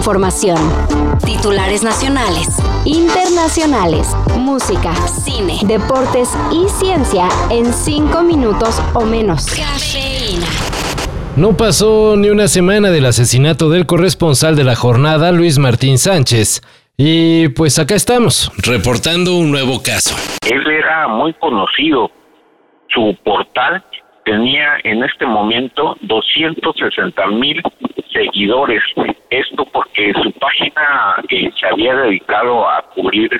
información. Titulares nacionales, internacionales, música, cine, deportes y ciencia en cinco minutos o menos. Cafeína. No pasó ni una semana del asesinato del corresponsal de la jornada, Luis Martín Sánchez. Y pues acá estamos, reportando un nuevo caso. Él era muy conocido. Su portal tenía en este momento 260 mil seguidores. Esto porque su página eh, se había dedicado a cubrir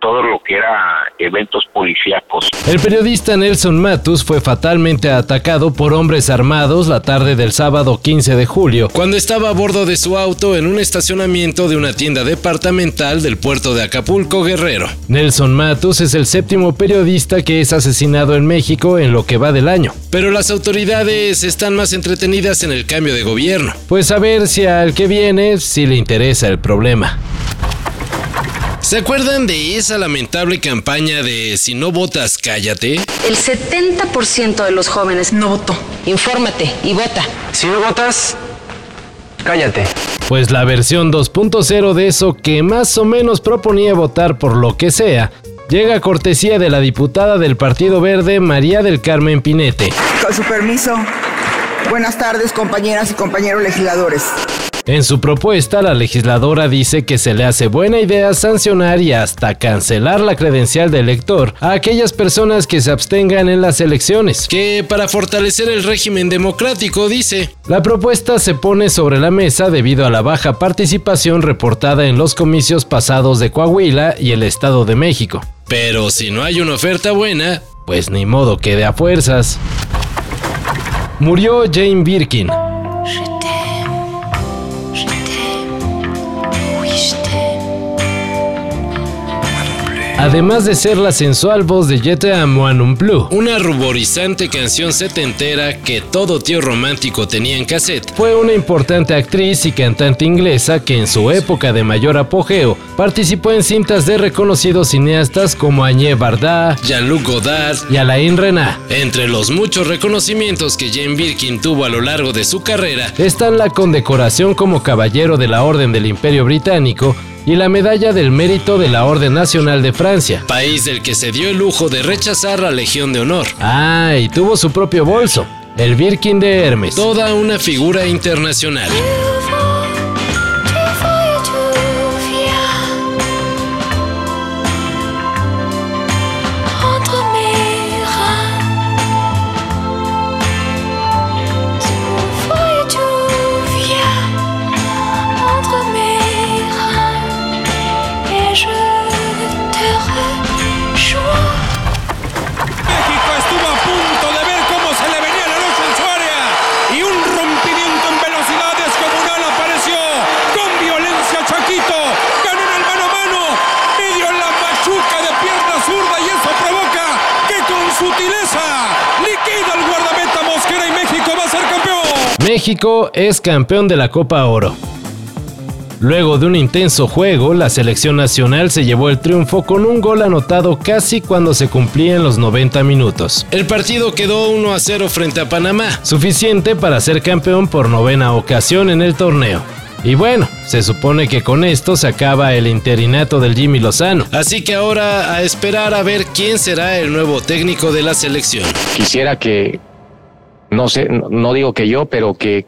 todo lo que era eventos policíacos. El periodista Nelson Matus fue fatalmente atacado por hombres armados la tarde del sábado 15 de julio, cuando estaba a bordo de su auto en un estacionamiento de una tienda departamental del puerto de Acapulco, Guerrero. Nelson Matus es el séptimo periodista que es asesinado en México en lo que va del año. Pero las autoridades están más entretenidas en el cambio de gobierno, pues a ver si al que viene sí le interesa el problema. ¿Se acuerdan de esa lamentable campaña de si no votas, cállate? El 70% de los jóvenes no votó. Infórmate y vota. Si no votas, cállate. Pues la versión 2.0 de eso que más o menos proponía votar por lo que sea, llega a cortesía de la diputada del Partido Verde, María del Carmen Pinete. Con su permiso, buenas tardes compañeras y compañeros legisladores. En su propuesta, la legisladora dice que se le hace buena idea sancionar y hasta cancelar la credencial de elector a aquellas personas que se abstengan en las elecciones, que para fortalecer el régimen democrático, dice. La propuesta se pone sobre la mesa debido a la baja participación reportada en los comicios pasados de Coahuila y el Estado de México. Pero si no hay una oferta buena, pues ni modo que de a fuerzas. Murió Jane Birkin, Además de ser la sensual voz de Jete Amoanumplú, una ruborizante canción setentera que todo tío romántico tenía en cassette, fue una importante actriz y cantante inglesa que en su época de mayor apogeo participó en cintas de reconocidos cineastas como Agnès Varda, Jean-Luc Godard y Alain Renat. Entre los muchos reconocimientos que Jane Birkin tuvo a lo largo de su carrera están la condecoración como Caballero de la Orden del Imperio Británico y la medalla del mérito de la Orden Nacional de Francia, país del que se dio el lujo de rechazar la Legión de Honor. Ah, y tuvo su propio bolso, el Birkin de Hermes, toda una figura internacional. México es campeón de la Copa Oro. Luego de un intenso juego, la selección nacional se llevó el triunfo con un gol anotado casi cuando se cumplían los 90 minutos. El partido quedó 1 a 0 frente a Panamá, suficiente para ser campeón por novena ocasión en el torneo. Y bueno, se supone que con esto se acaba el interinato del Jimmy Lozano. Así que ahora a esperar a ver quién será el nuevo técnico de la selección. Quisiera que, no sé, no digo que yo, pero que,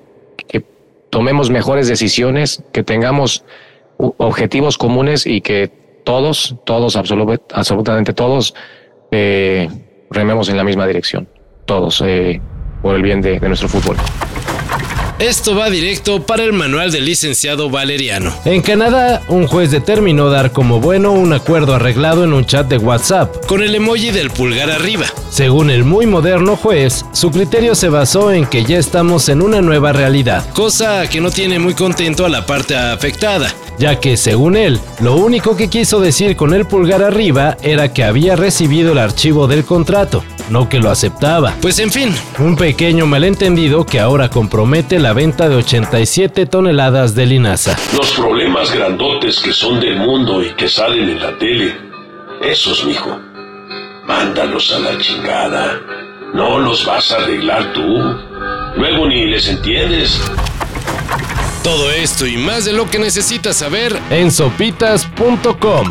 tomemos mejores decisiones, que tengamos objetivos comunes y que todos, todos, absolutamente todos, eh, rememos en la misma dirección. Todos, eh, por el bien de nuestro fútbol. Esto va directo para el manual del licenciado Valeriano. En Canadá, un juez determinó dar como bueno un acuerdo arreglado en un chat de WhatsApp, con el emoji del pulgar arriba. Según el muy moderno juez, su criterio se basó en que ya estamos en una nueva realidad, cosa que no tiene muy contento a la parte afectada, ya que según él, lo único que quiso decir con el pulgar arriba era que había recibido el archivo del contrato, no que lo aceptaba. Pues en fin, un pequeño malentendido que ahora compromete la venta de 87 toneladas de linaza. Los problemas grandotes que son del mundo y que salen en la tele, esos, mijo, mándalos a la chingada. No los vas a arreglar tú. Luego ni les entiendes. Todo esto y más de lo que necesitas saber en sopitas.com.